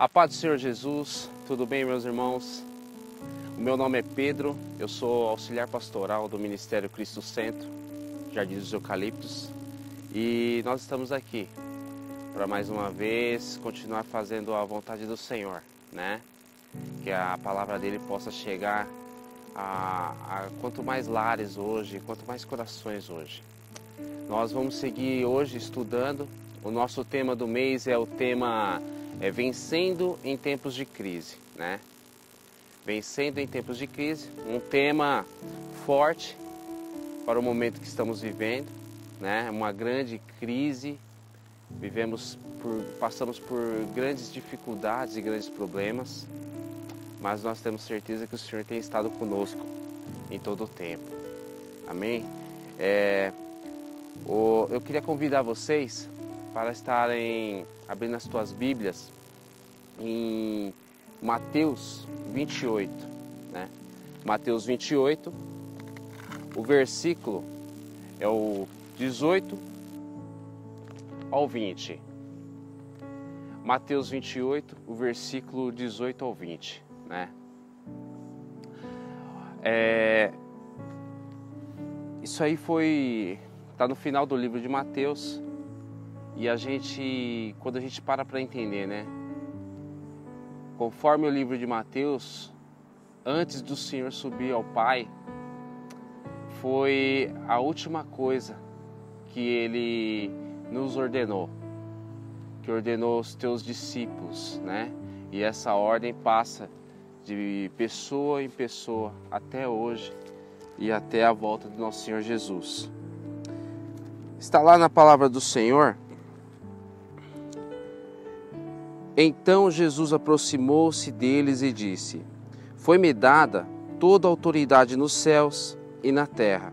A paz do Senhor Jesus, tudo bem, meus irmãos? O meu nome é Pedro, eu sou auxiliar pastoral do Ministério Cristo Centro, Jardim dos Eucaliptos, e nós estamos aqui para mais uma vez continuar fazendo a vontade do Senhor, né? Que a palavra dele possa chegar a, a quanto mais lares hoje, quanto mais corações hoje. Nós vamos seguir hoje estudando. O nosso tema do mês é o tema é, Vencendo em Tempos de Crise, né? Vencendo em Tempos de Crise, um tema forte para o momento que estamos vivendo, né? Uma grande crise, vivemos por, passamos por grandes dificuldades e grandes problemas, mas nós temos certeza que o Senhor tem estado conosco em todo o tempo. Amém? É, o, eu queria convidar vocês para estarem abrindo as tuas Bíblias em Mateus 28, né? Mateus 28, o versículo é o 18 ao 20. Mateus 28, o versículo 18 ao 20, né? É, isso aí foi tá no final do livro de Mateus e a gente, quando a gente para para entender, né? Conforme o livro de Mateus, antes do Senhor subir ao Pai, foi a última coisa que ele nos ordenou, que ordenou os teus discípulos, né? E essa ordem passa de pessoa em pessoa até hoje e até a volta do nosso Senhor Jesus. Está lá na palavra do Senhor. Então Jesus aproximou-se deles e disse: Foi-me dada toda a autoridade nos céus e na terra.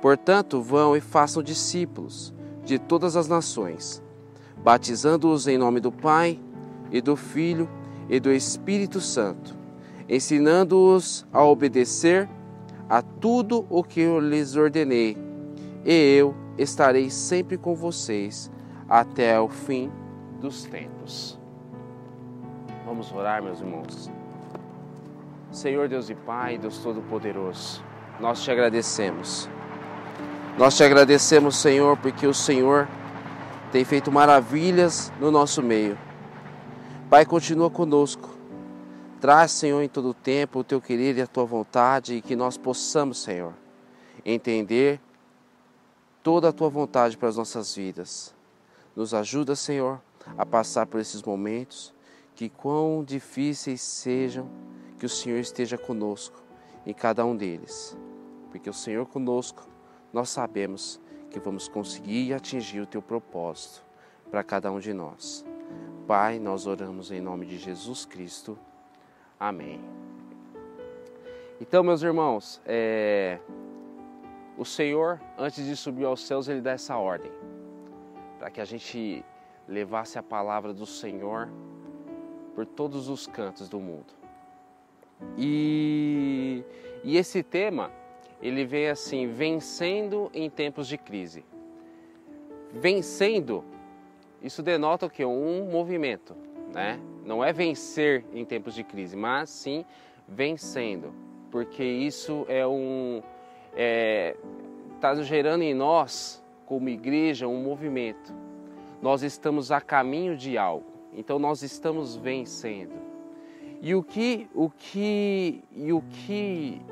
Portanto, vão e façam discípulos de todas as nações, batizando-os em nome do Pai e do Filho e do Espírito Santo, ensinando-os a obedecer a tudo o que eu lhes ordenei, e eu estarei sempre com vocês até o fim dos tempos. Vamos orar, meus irmãos. Senhor Deus e Pai, Deus Todo-Poderoso, nós te agradecemos. Nós te agradecemos, Senhor, porque o Senhor tem feito maravilhas no nosso meio. Pai, continua conosco. Traz, Senhor, em todo o tempo o teu querer e a tua vontade e que nós possamos, Senhor, entender toda a tua vontade para as nossas vidas. Nos ajuda, Senhor, a passar por esses momentos que quão difíceis sejam, que o Senhor esteja conosco em cada um deles. Porque o Senhor conosco, nós sabemos que vamos conseguir atingir o teu propósito para cada um de nós. Pai, nós oramos em nome de Jesus Cristo. Amém. Então, meus irmãos, é... o Senhor, antes de subir aos céus, ele dá essa ordem para que a gente levasse a palavra do Senhor por todos os cantos do mundo. E, e esse tema, ele vem assim, vencendo em tempos de crise. Vencendo, isso denota o que? Um movimento, né? Não é vencer em tempos de crise, mas sim vencendo, porque isso é um está é, gerando em nós, como igreja, um movimento. Nós estamos a caminho de algo. Então nós estamos vencendo. E o que, o que, e o que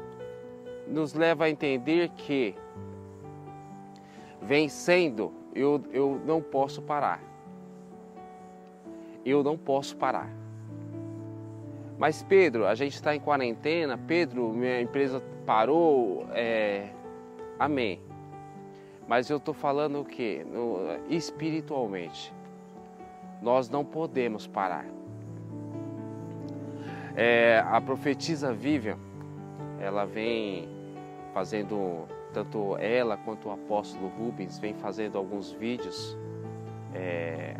nos leva a entender que vencendo eu, eu não posso parar. Eu não posso parar. Mas Pedro, a gente está em quarentena, Pedro, minha empresa parou, é... amém. Mas eu estou falando o que? espiritualmente nós não podemos parar. É, a profetisa Vivian, ela vem fazendo, tanto ela quanto o apóstolo Rubens, vem fazendo alguns vídeos, é,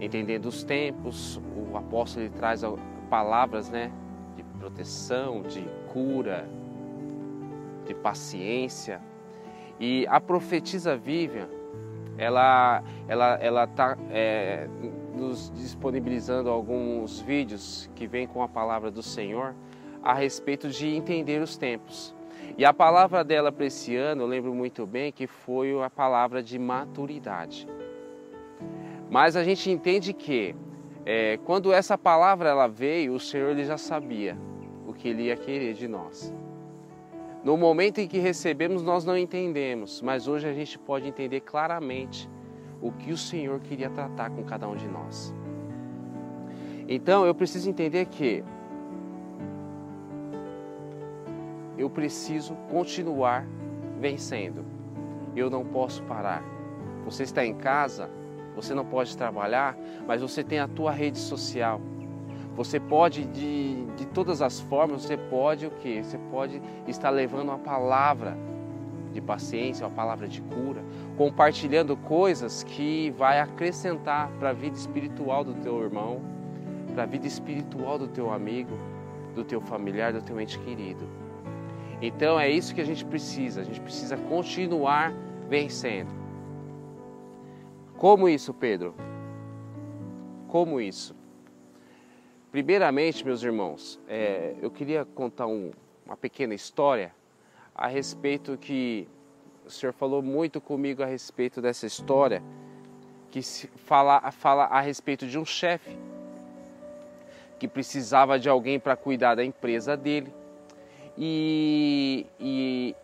entendendo os tempos. O apóstolo ele traz palavras né, de proteção, de cura, de paciência. E a profetisa Vivian, ela ela ela tá é, nos disponibilizando alguns vídeos que vêm com a palavra do Senhor a respeito de entender os tempos. E a palavra dela para esse ano, eu lembro muito bem que foi a palavra de maturidade. Mas a gente entende que é, quando essa palavra ela veio, o Senhor ele já sabia o que ele ia querer de nós. No momento em que recebemos, nós não entendemos, mas hoje a gente pode entender claramente o que o Senhor queria tratar com cada um de nós. Então eu preciso entender que eu preciso continuar vencendo. Eu não posso parar. Você está em casa, você não pode trabalhar, mas você tem a tua rede social. Você pode de, de todas as formas, você pode o que? Você pode estar levando uma palavra de paciência, uma palavra de cura, compartilhando coisas que vai acrescentar para a vida espiritual do teu irmão, para a vida espiritual do teu amigo, do teu familiar, do teu ente querido. Então é isso que a gente precisa, a gente precisa continuar vencendo. Como isso, Pedro? Como isso? Primeiramente, meus irmãos, é, eu queria contar um, uma pequena história a respeito que o senhor falou muito comigo a respeito dessa história, que fala, fala a respeito de um chefe que precisava de alguém para cuidar da empresa dele e, e,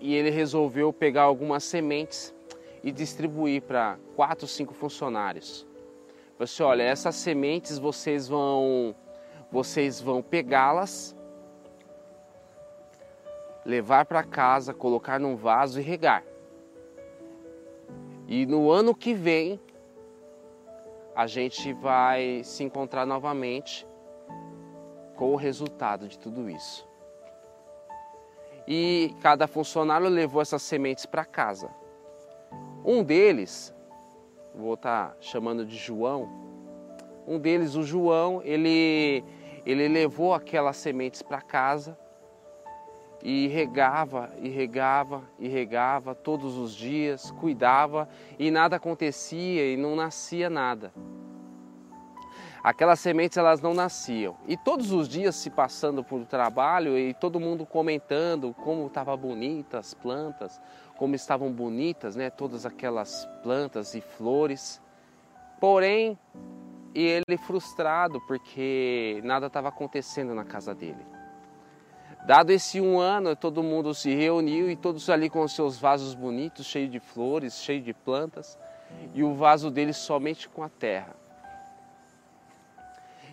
e ele resolveu pegar algumas sementes e distribuir para quatro, cinco funcionários. Você assim, olha, essas sementes vocês vão vocês vão pegá-las, levar para casa, colocar num vaso e regar. E no ano que vem a gente vai se encontrar novamente com o resultado de tudo isso e cada funcionário levou essas sementes para casa. Um deles, vou estar tá chamando de João, um deles, o João, ele, ele levou aquelas sementes para casa e regava, e regava, e regava todos os dias, cuidava e nada acontecia e não nascia nada aquelas sementes elas não nasciam. E todos os dias se passando por trabalho e todo mundo comentando como estavam bonitas as plantas, como estavam bonitas, né, todas aquelas plantas e flores. Porém, ele frustrado porque nada estava acontecendo na casa dele. Dado esse um ano, todo mundo se reuniu e todos ali com seus vasos bonitos, cheios de flores, cheios de plantas, e o vaso dele somente com a terra.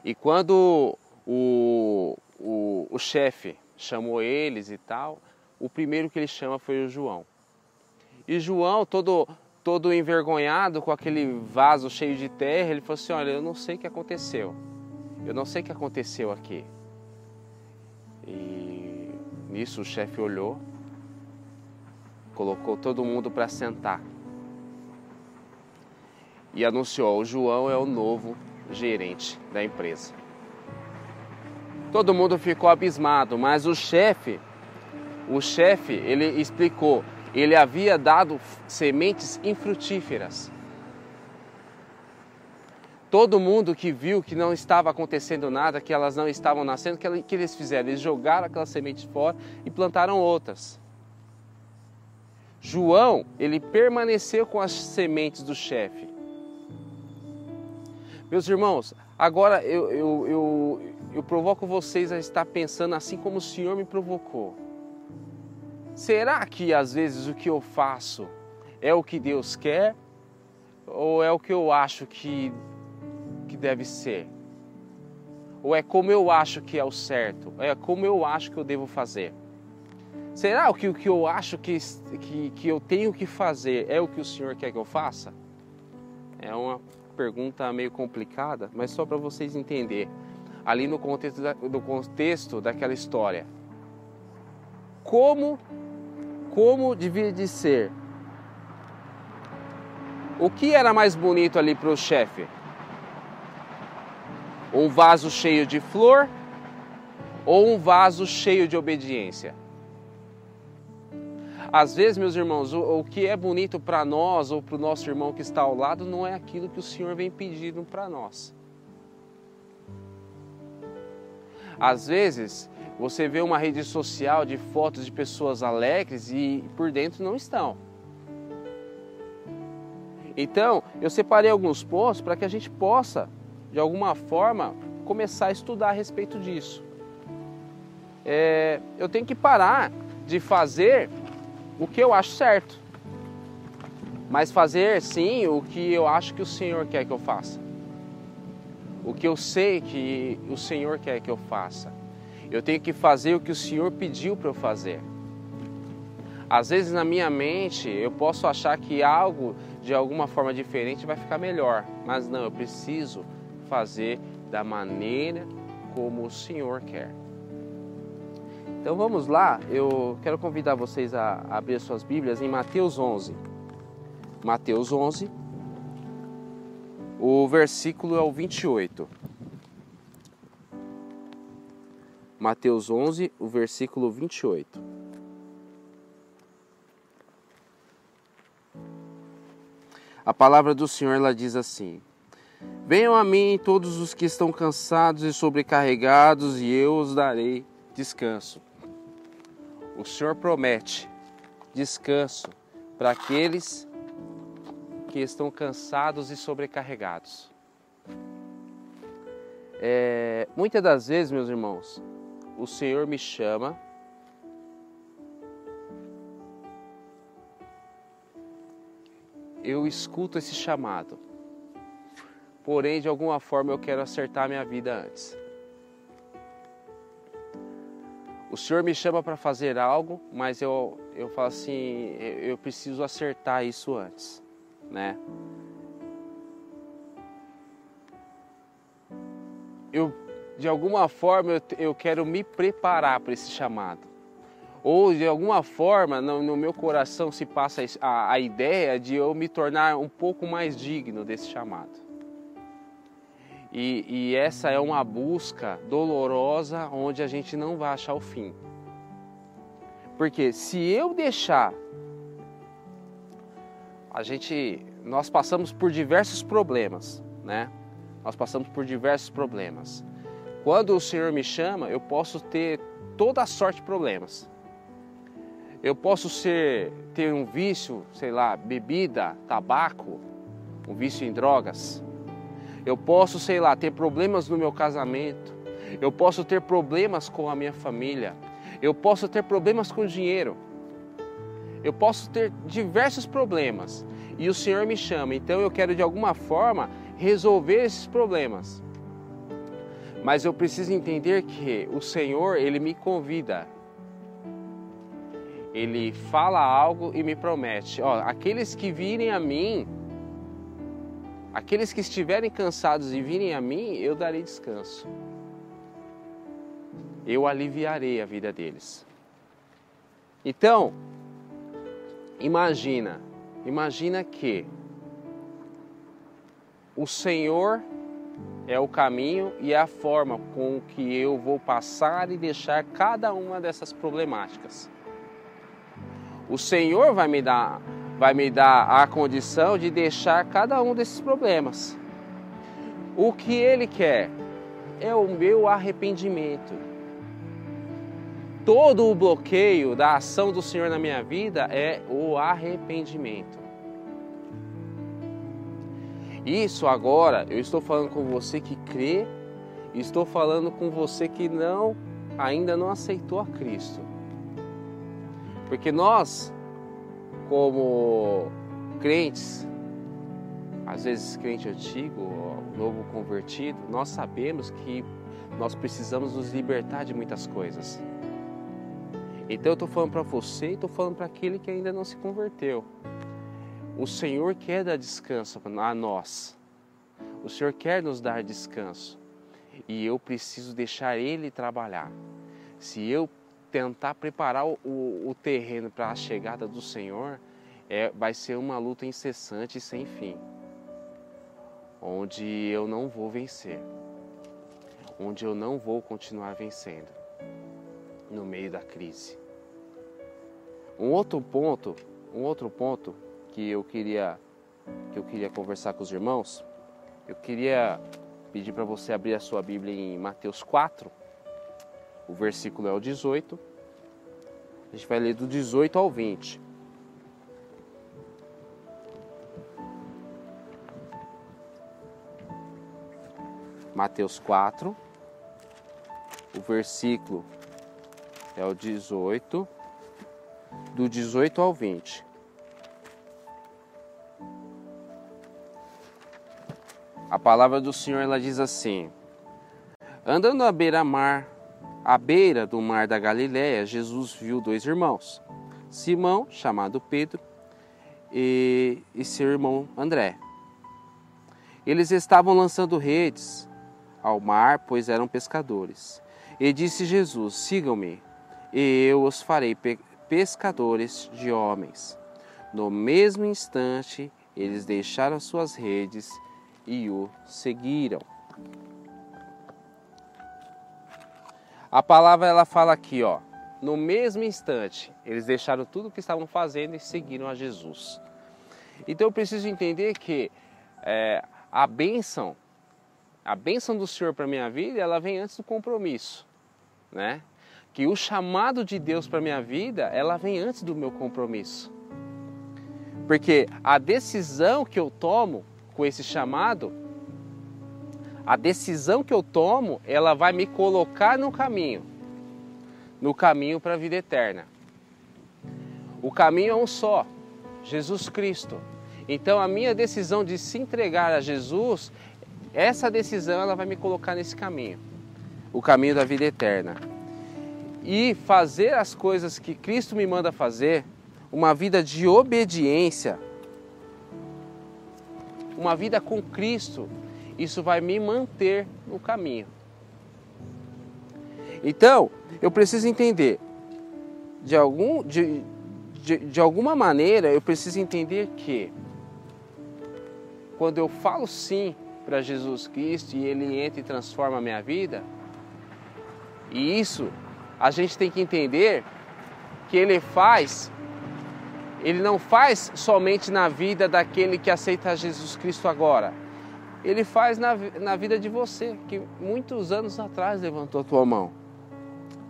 E quando o, o, o chefe chamou eles e tal, o primeiro que ele chama foi o João. E João, todo, todo envergonhado com aquele vaso cheio de terra, ele falou assim: Olha, eu não sei o que aconteceu. Eu não sei o que aconteceu aqui. E nisso o chefe olhou, colocou todo mundo para sentar e anunciou: O João é o novo gerente da empresa. Todo mundo ficou abismado, mas o chefe, o chefe, ele explicou, ele havia dado sementes infrutíferas. Todo mundo que viu que não estava acontecendo nada, que elas não estavam nascendo, que, que eles fizeram? Eles jogaram aquelas sementes fora e plantaram outras. João, ele permaneceu com as sementes do chefe. Meus irmãos, agora eu, eu, eu, eu provoco vocês a estar pensando assim como o Senhor me provocou. Será que às vezes o que eu faço é o que Deus quer ou é o que eu acho que, que deve ser? Ou é como eu acho que é o certo? É como eu acho que eu devo fazer? Será que o que eu acho que, que, que eu tenho que fazer é o que o Senhor quer que eu faça? É uma pergunta meio complicada, mas só para vocês entenderem. Ali no contexto, da, no contexto daquela história. Como, como devia de ser? O que era mais bonito ali para o chefe? Um vaso cheio de flor ou um vaso cheio de obediência? Às vezes, meus irmãos, o, o que é bonito para nós ou para o nosso irmão que está ao lado não é aquilo que o Senhor vem pedindo para nós. Às vezes, você vê uma rede social de fotos de pessoas alegres e por dentro não estão. Então, eu separei alguns pontos para que a gente possa, de alguma forma, começar a estudar a respeito disso. É, eu tenho que parar de fazer o que eu acho certo, mas fazer sim o que eu acho que o Senhor quer que eu faça. O que eu sei que o Senhor quer que eu faça. Eu tenho que fazer o que o Senhor pediu para eu fazer. Às vezes na minha mente eu posso achar que algo de alguma forma diferente vai ficar melhor, mas não, eu preciso fazer da maneira como o Senhor quer. Então vamos lá, eu quero convidar vocês a abrir suas Bíblias em Mateus 11. Mateus 11, o versículo é o 28. Mateus 11, o versículo 28. A palavra do Senhor ela diz assim: Venham a mim todos os que estão cansados e sobrecarregados, e eu os darei descanso. O Senhor promete descanso para aqueles que estão cansados e sobrecarregados. É, muitas das vezes, meus irmãos, o Senhor me chama eu escuto esse chamado. Porém, de alguma forma eu quero acertar minha vida antes. O Senhor me chama para fazer algo, mas eu, eu falo assim, eu preciso acertar isso antes, né? De alguma forma, eu, eu quero me preparar para esse chamado. Ou de alguma forma, no, no meu coração se passa a, a ideia de eu me tornar um pouco mais digno desse chamado. E, e, essa é uma busca dolorosa onde a gente não vai achar o fim. Porque se eu deixar, a gente, nós passamos por diversos problemas, né? Nós passamos por diversos problemas. Quando o Senhor me chama, eu posso ter toda a sorte de problemas. Eu posso ser ter um vício, sei lá, bebida, tabaco, um vício em drogas eu posso, sei lá, ter problemas no meu casamento. Eu posso ter problemas com a minha família. Eu posso ter problemas com dinheiro. Eu posso ter diversos problemas. E o Senhor me chama. Então eu quero de alguma forma resolver esses problemas. Mas eu preciso entender que o Senhor, ele me convida. Ele fala algo e me promete, ó, aqueles que virem a mim, Aqueles que estiverem cansados e virem a mim, eu darei descanso. Eu aliviarei a vida deles. Então, imagina, imagina que o Senhor é o caminho e é a forma com que eu vou passar e deixar cada uma dessas problemáticas. O Senhor vai me dar vai me dar a condição de deixar cada um desses problemas. O que Ele quer é o meu arrependimento. Todo o bloqueio da ação do Senhor na minha vida é o arrependimento. Isso agora eu estou falando com você que crê, estou falando com você que não ainda não aceitou a Cristo. Porque nós como crentes, às vezes crente antigo, novo convertido, nós sabemos que nós precisamos nos libertar de muitas coisas. Então eu estou falando para você e estou falando para aquele que ainda não se converteu. O Senhor quer dar descanso a nós. O Senhor quer nos dar descanso. E eu preciso deixar Ele trabalhar. Se eu tentar preparar o, o terreno para a chegada do Senhor é, vai ser uma luta incessante e sem fim, onde eu não vou vencer, onde eu não vou continuar vencendo no meio da crise, Um outro ponto, um outro ponto que eu queria que eu queria conversar com os irmãos, eu queria pedir para você abrir a sua Bíblia em Mateus 4. O versículo é o 18. A gente vai ler do 18 ao 20. Mateus 4, o versículo é o 18, do 18 ao 20. A palavra do Senhor ela diz assim: Andando à beira-mar, à beira do mar da Galiléia, Jesus viu dois irmãos, Simão, chamado Pedro, e, e seu irmão André. Eles estavam lançando redes ao mar, pois eram pescadores. E disse Jesus: Sigam-me, e eu os farei pe pescadores de homens. No mesmo instante, eles deixaram suas redes e o seguiram. A palavra ela fala aqui, ó, no mesmo instante, eles deixaram tudo o que estavam fazendo e seguiram a Jesus. Então eu preciso entender que é, a bênção a bênção do Senhor para minha vida, ela vem antes do compromisso, né? Que o chamado de Deus para minha vida, ela vem antes do meu compromisso. Porque a decisão que eu tomo com esse chamado, a decisão que eu tomo, ela vai me colocar no caminho, no caminho para a vida eterna. O caminho é um só, Jesus Cristo. Então a minha decisão de se entregar a Jesus, essa decisão ela vai me colocar nesse caminho, o caminho da vida eterna. E fazer as coisas que Cristo me manda fazer, uma vida de obediência, uma vida com Cristo, isso vai me manter no caminho. Então, eu preciso entender, de, algum, de, de, de alguma maneira, eu preciso entender que quando eu falo sim para Jesus Cristo e Ele entra e transforma a minha vida. E isso a gente tem que entender que Ele faz, Ele não faz somente na vida daquele que aceita Jesus Cristo agora. Ele faz na, na vida de você, que muitos anos atrás levantou a tua mão.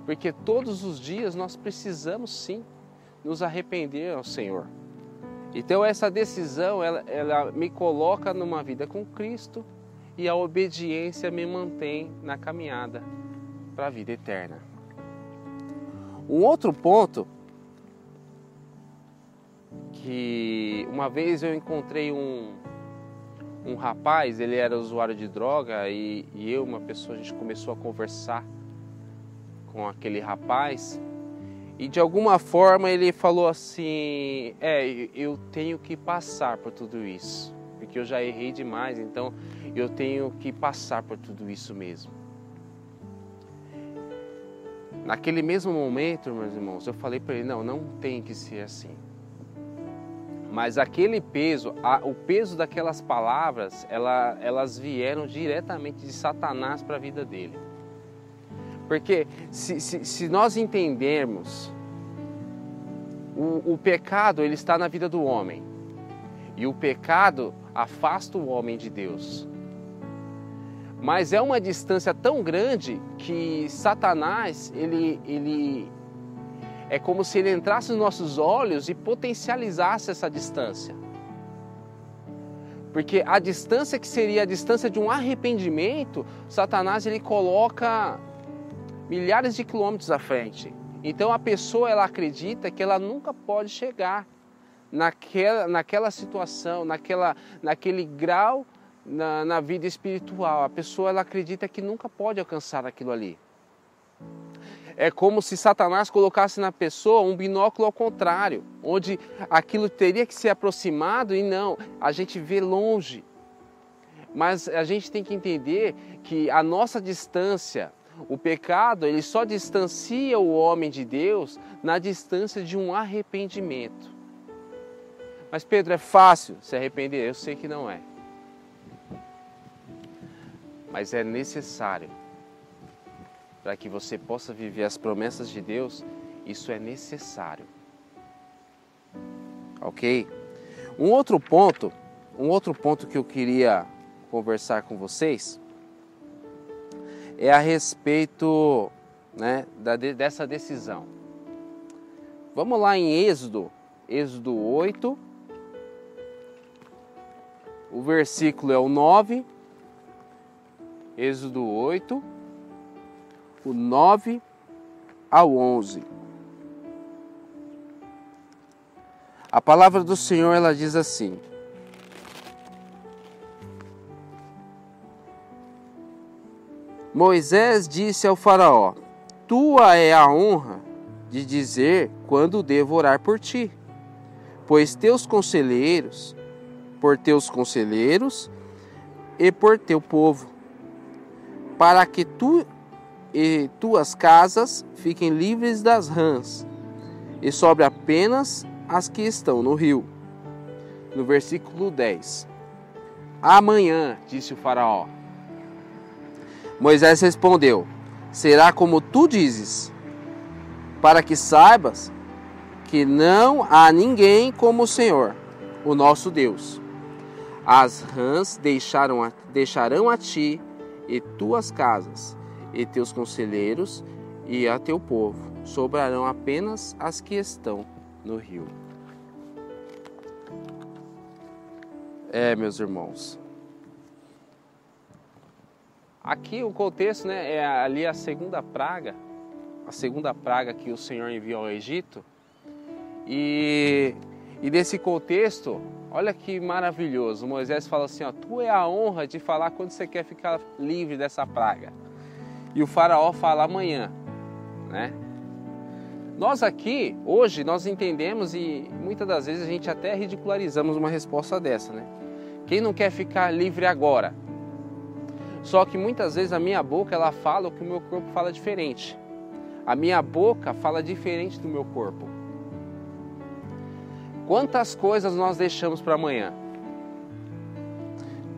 Porque todos os dias nós precisamos sim nos arrepender ao Senhor. Então essa decisão, ela, ela me coloca numa vida com Cristo e a obediência me mantém na caminhada para a vida eterna. Um outro ponto que uma vez eu encontrei um, um rapaz, ele era usuário de droga e, e eu, uma pessoa, a gente começou a conversar com aquele rapaz e de alguma forma ele falou assim: É, eu tenho que passar por tudo isso, porque eu já errei demais, então eu tenho que passar por tudo isso mesmo. Naquele mesmo momento, meus irmãos, eu falei para ele: Não, não tem que ser assim. Mas aquele peso, a, o peso daquelas palavras, ela, elas vieram diretamente de Satanás para a vida dele. Porque se, se, se nós entendermos, o, o pecado ele está na vida do homem. E o pecado afasta o homem de Deus. Mas é uma distância tão grande que Satanás, ele, ele é como se ele entrasse nos nossos olhos e potencializasse essa distância. Porque a distância que seria a distância de um arrependimento, Satanás ele coloca milhares de quilômetros à frente. Então a pessoa ela acredita que ela nunca pode chegar naquela, naquela situação, naquela, naquele grau na, na vida espiritual. A pessoa ela acredita que nunca pode alcançar aquilo ali. É como se Satanás colocasse na pessoa um binóculo ao contrário, onde aquilo teria que ser aproximado e não, a gente vê longe. Mas a gente tem que entender que a nossa distância o pecado, ele só distancia o homem de Deus na distância de um arrependimento. Mas Pedro, é fácil se arrepender? Eu sei que não é. Mas é necessário para que você possa viver as promessas de Deus, isso é necessário. Ok? Um outro ponto, um outro ponto que eu queria conversar com vocês é a respeito né, da, dessa decisão. Vamos lá em Êxodo, Êxodo 8, o versículo é o 9, Êxodo 8, o 9 ao 11. A palavra do Senhor ela diz assim: Moisés disse ao Faraó: Tua é a honra de dizer quando devo orar por ti, pois teus conselheiros, por teus conselheiros e por teu povo, para que tu e tuas casas fiquem livres das rãs, e sobre apenas as que estão no rio. No versículo 10. Amanhã, disse o Faraó. Moisés respondeu: Será como tu dizes, para que saibas que não há ninguém como o Senhor, o nosso Deus. As rãs deixaram a, deixarão a ti e tuas casas, e teus conselheiros, e a teu povo. Sobrarão apenas as que estão no rio. É, meus irmãos. Aqui o contexto, né, é ali a segunda praga, a segunda praga que o Senhor enviou ao Egito. E, e nesse contexto, olha que maravilhoso. Moisés fala assim: ó, Tu é a honra de falar quando você quer ficar livre dessa praga. E o Faraó fala amanhã, né? Nós aqui, hoje, nós entendemos e muitas das vezes a gente até ridicularizamos uma resposta dessa, né? Quem não quer ficar livre agora? Só que muitas vezes a minha boca ela fala o que o meu corpo fala diferente. A minha boca fala diferente do meu corpo. Quantas coisas nós deixamos para amanhã?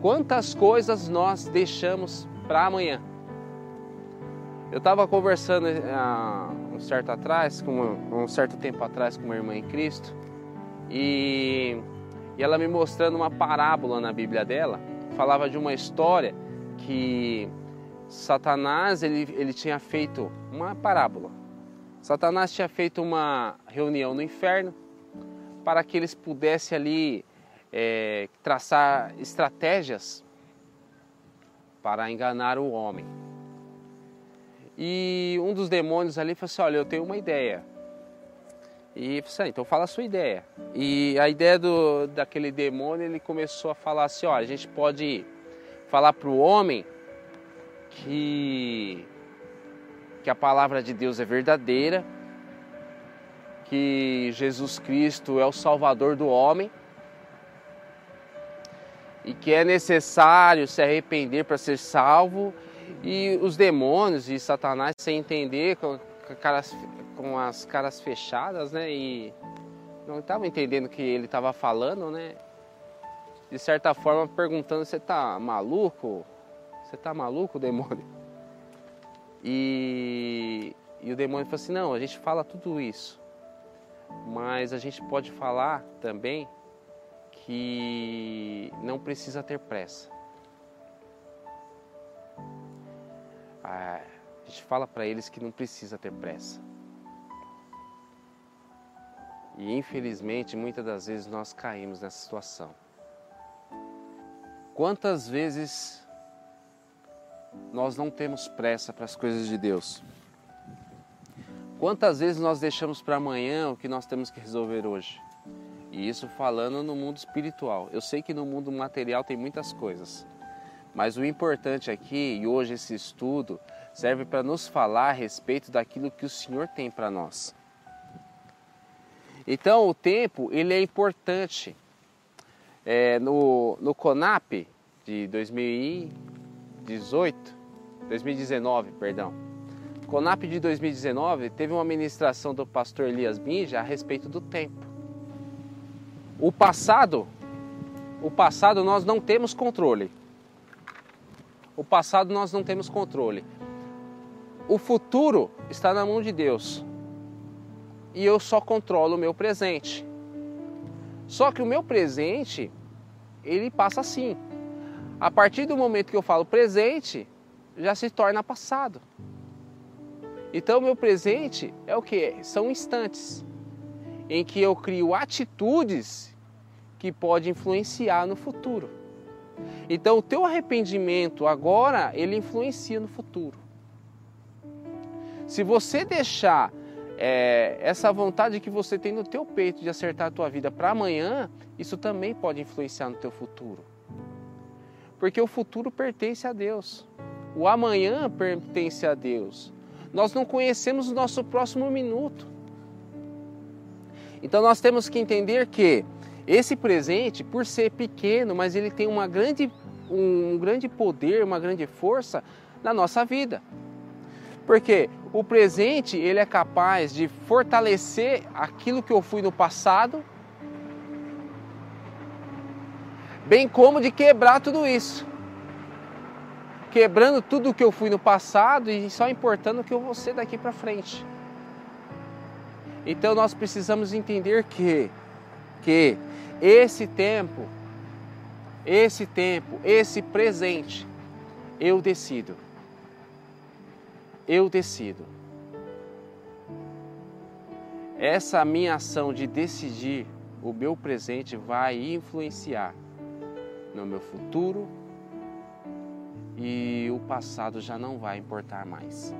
Quantas coisas nós deixamos para amanhã? Eu estava conversando uh, um certo atrás, com uma, um certo tempo atrás, com uma irmã em Cristo, e e ela me mostrando uma parábola na Bíblia dela, falava de uma história que Satanás ele, ele tinha feito uma parábola. Satanás tinha feito uma reunião no inferno para que eles pudessem ali é, traçar estratégias para enganar o homem. E um dos demônios ali falou assim: Olha, eu tenho uma ideia. E assim, então fala a sua ideia. E a ideia do, daquele demônio, ele começou a falar assim, ó, a gente pode falar para o homem que, que a palavra de Deus é verdadeira, que Jesus Cristo é o Salvador do homem e que é necessário se arrepender para ser salvo e os demônios e Satanás sem entender com, caras com as caras fechadas, né? E não estava entendendo o que ele estava falando, né? De certa forma perguntando: você tá maluco? Você tá maluco, demônio? E, e o demônio falou assim: não, a gente fala tudo isso, mas a gente pode falar também que não precisa ter pressa. A gente fala para eles que não precisa ter pressa. E infelizmente, muitas das vezes nós caímos nessa situação. Quantas vezes nós não temos pressa para as coisas de Deus? Quantas vezes nós deixamos para amanhã o que nós temos que resolver hoje? E isso falando no mundo espiritual. Eu sei que no mundo material tem muitas coisas, mas o importante aqui, e hoje esse estudo, serve para nos falar a respeito daquilo que o Senhor tem para nós. Então o tempo ele é importante. É, no, no CONAP de 2018, 2019, perdão. CONAP de 2019 teve uma ministração do pastor Elias Binja a respeito do tempo. O passado, o passado nós não temos controle. O passado nós não temos controle. O futuro está na mão de Deus e eu só controlo o meu presente. Só que o meu presente, ele passa assim. A partir do momento que eu falo presente, já se torna passado. Então, o meu presente é o que? São instantes em que eu crio atitudes que podem influenciar no futuro. Então, o teu arrependimento agora, ele influencia no futuro. Se você deixar é, essa vontade que você tem no teu peito de acertar a tua vida para amanhã, isso também pode influenciar no teu futuro. Porque o futuro pertence a Deus. O amanhã pertence a Deus. Nós não conhecemos o nosso próximo minuto. Então nós temos que entender que esse presente, por ser pequeno, mas ele tem uma grande, um grande poder, uma grande força na nossa vida. Porque o presente ele é capaz de fortalecer aquilo que eu fui no passado, bem como de quebrar tudo isso. Quebrando tudo o que eu fui no passado e só importando o que eu vou ser daqui para frente. Então nós precisamos entender que que esse tempo, esse tempo, esse presente, eu decido. Eu decido. Essa minha ação de decidir o meu presente vai influenciar no meu futuro e o passado já não vai importar mais.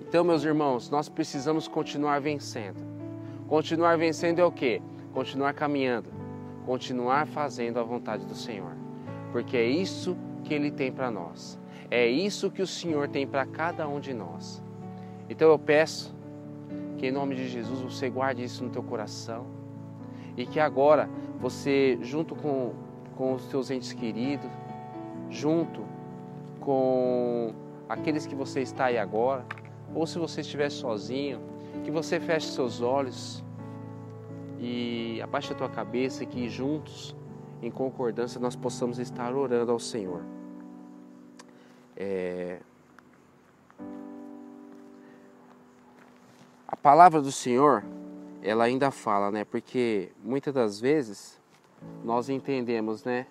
Então, meus irmãos, nós precisamos continuar vencendo. Continuar vencendo é o quê? Continuar caminhando, continuar fazendo a vontade do Senhor, porque é isso que Ele tem para nós, é isso que o Senhor tem para cada um de nós. Então eu peço que em nome de Jesus você guarde isso no teu coração e que agora você, junto com, com os teus entes queridos, junto com aqueles que você está aí agora, ou se você estiver sozinho, que você feche seus olhos e abaixe a tua cabeça que juntos, em concordância, nós possamos estar orando ao Senhor. É... A palavra do Senhor, ela ainda fala, né? Porque muitas das vezes nós entendemos, né?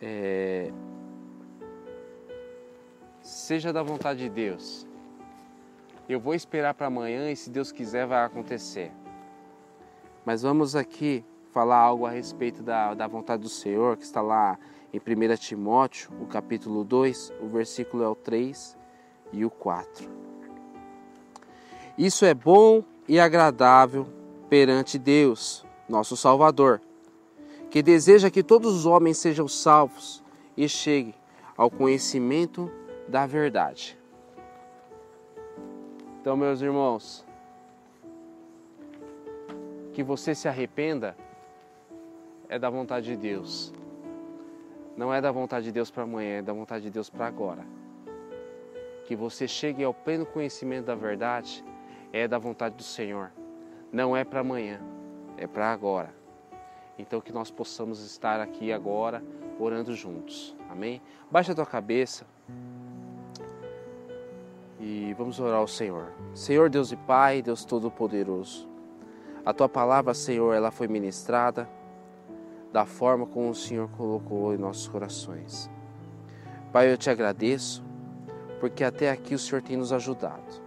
É... Seja da vontade de Deus. Eu vou esperar para amanhã e se Deus quiser vai acontecer. Mas vamos aqui falar algo a respeito da, da vontade do Senhor, que está lá em 1 Timóteo, o capítulo 2, o versículo é o 3 e o 4. Isso é bom e agradável perante Deus, nosso Salvador, que deseja que todos os homens sejam salvos e cheguem ao conhecimento da verdade. Então, meus irmãos, que você se arrependa é da vontade de Deus. Não é da vontade de Deus para amanhã, é da vontade de Deus para agora. Que você chegue ao pleno conhecimento da verdade é da vontade do Senhor. Não é para amanhã, é para agora. Então que nós possamos estar aqui agora orando juntos. Amém? Baixa a tua cabeça e vamos orar ao Senhor. Senhor Deus e Pai, Deus Todo-Poderoso, a tua palavra, Senhor, ela foi ministrada da forma como o Senhor colocou em nossos corações. Pai, eu te agradeço porque até aqui o Senhor tem nos ajudado.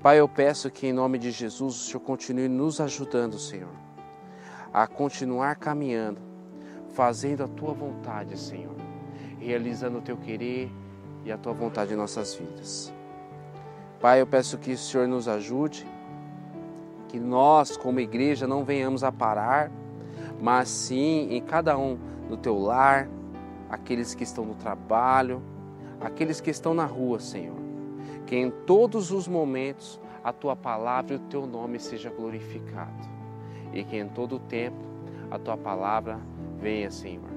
Pai, eu peço que em nome de Jesus o Senhor continue nos ajudando, Senhor, a continuar caminhando, fazendo a tua vontade, Senhor, realizando o teu querer e a tua vontade em nossas vidas. Pai, eu peço que o Senhor nos ajude, que nós, como igreja, não venhamos a parar, mas sim em cada um no teu lar, aqueles que estão no trabalho, aqueles que estão na rua, Senhor. Que em todos os momentos a tua palavra e o teu nome seja glorificado. E que em todo o tempo a tua palavra venha, Senhor,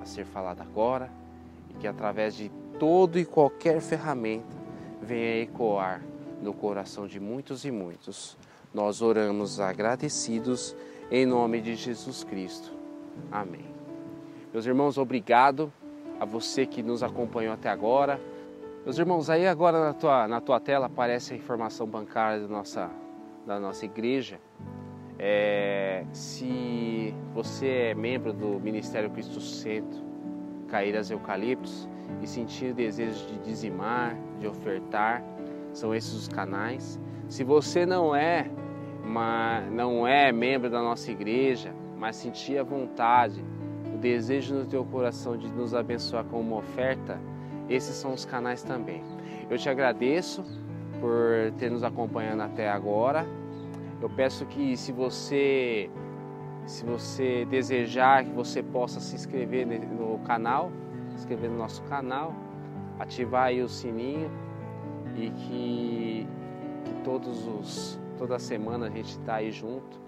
a ser falada agora e que através de todo e qualquer ferramenta venha ecoar no coração de muitos e muitos. Nós oramos agradecidos em nome de Jesus Cristo. Amém. Meus irmãos, obrigado a você que nos acompanhou até agora. Meus irmãos, aí agora na tua, na tua tela aparece a informação bancária da nossa, da nossa igreja. É, se você é membro do Ministério Cristo Centro, Caíras Eucaliptos, e sentir desejo de dizimar, de ofertar, são esses os canais. Se você não é, uma, não é membro da nossa igreja, mas sentir a vontade, o desejo no teu coração de nos abençoar com uma oferta, esses são os canais também. Eu te agradeço por ter nos acompanhando até agora. Eu peço que se você se você desejar que você possa se inscrever no canal, se inscrever no nosso canal, ativar aí o sininho e que, que todos os toda semana a gente está aí junto,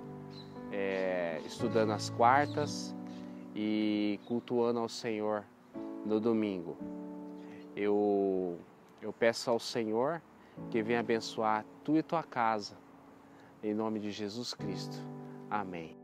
é, estudando as quartas e cultuando ao Senhor no domingo. Eu, eu peço ao Senhor que venha abençoar tu e tua casa, em nome de Jesus Cristo. Amém.